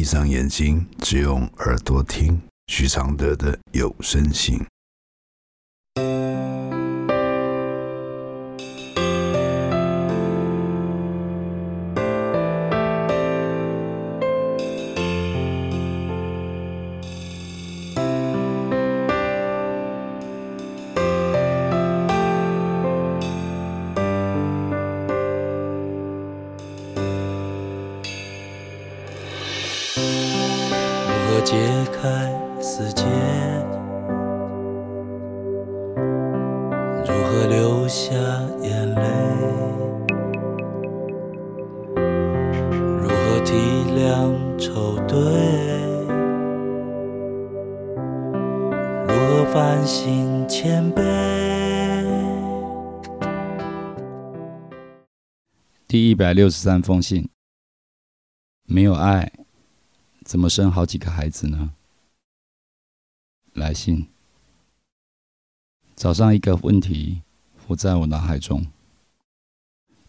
闭上眼睛，只用耳朵听徐常德的有声信。解开死结，如何流下眼泪？如何体谅愁对？如何反省谦卑？第一百六十三封信，没有爱。怎么生好几个孩子呢？来信。早上一个问题浮在我脑海中：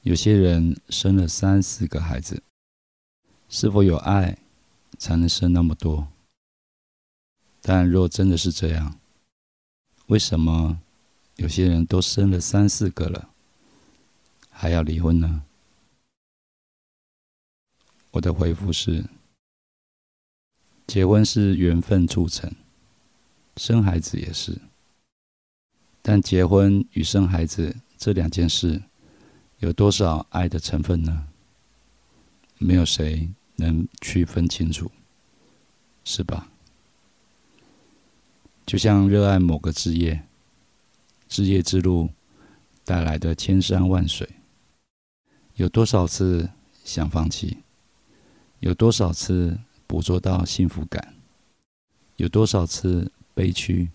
有些人生了三四个孩子，是否有爱才能生那么多？但若真的是这样，为什么有些人都生了三四个了，还要离婚呢？我的回复是。结婚是缘分促成，生孩子也是。但结婚与生孩子这两件事，有多少爱的成分呢？没有谁能区分清楚，是吧？就像热爱某个职业，职业之路带来的千山万水，有多少次想放弃？有多少次？捕捉到幸福感，有多少次悲屈，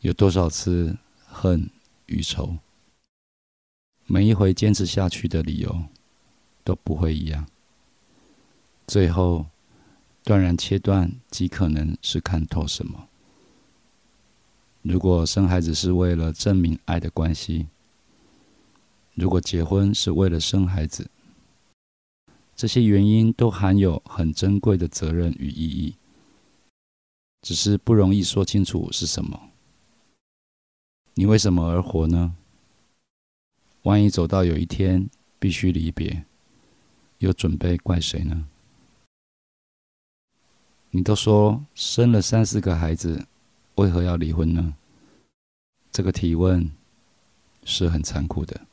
有多少次恨与愁，每一回坚持下去的理由都不会一样。最后断然切断，极可能是看透什么。如果生孩子是为了证明爱的关系，如果结婚是为了生孩子。这些原因都含有很珍贵的责任与意义，只是不容易说清楚是什么。你为什么而活呢？万一走到有一天必须离别，又准备怪谁呢？你都说生了三四个孩子，为何要离婚呢？这个提问是很残酷的。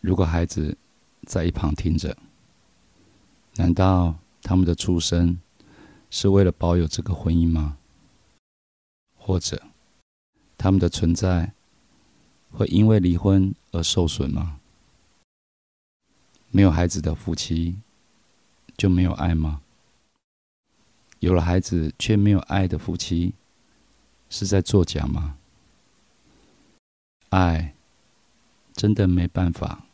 如果孩子，在一旁听着，难道他们的出生是为了保有这个婚姻吗？或者他们的存在会因为离婚而受损吗？没有孩子的夫妻就没有爱吗？有了孩子却没有爱的夫妻是在作假吗？爱真的没办法。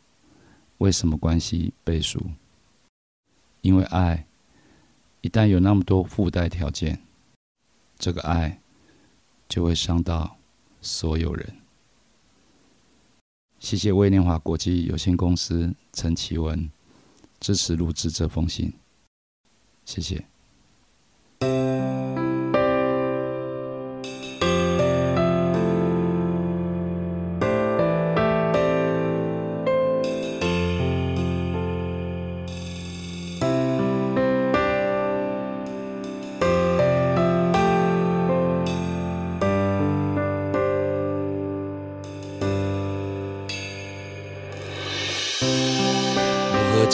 为什么关系背书？因为爱一旦有那么多附带条件，这个爱就会伤到所有人。谢谢威廉华国际有限公司陈奇文支持录制这封信，谢谢。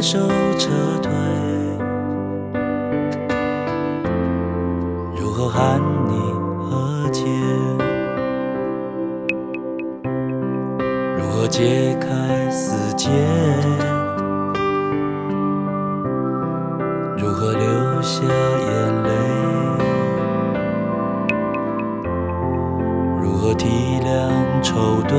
接受撤退？如何喊你和解？如何解开死结？如何流下眼泪？如何体谅愁对？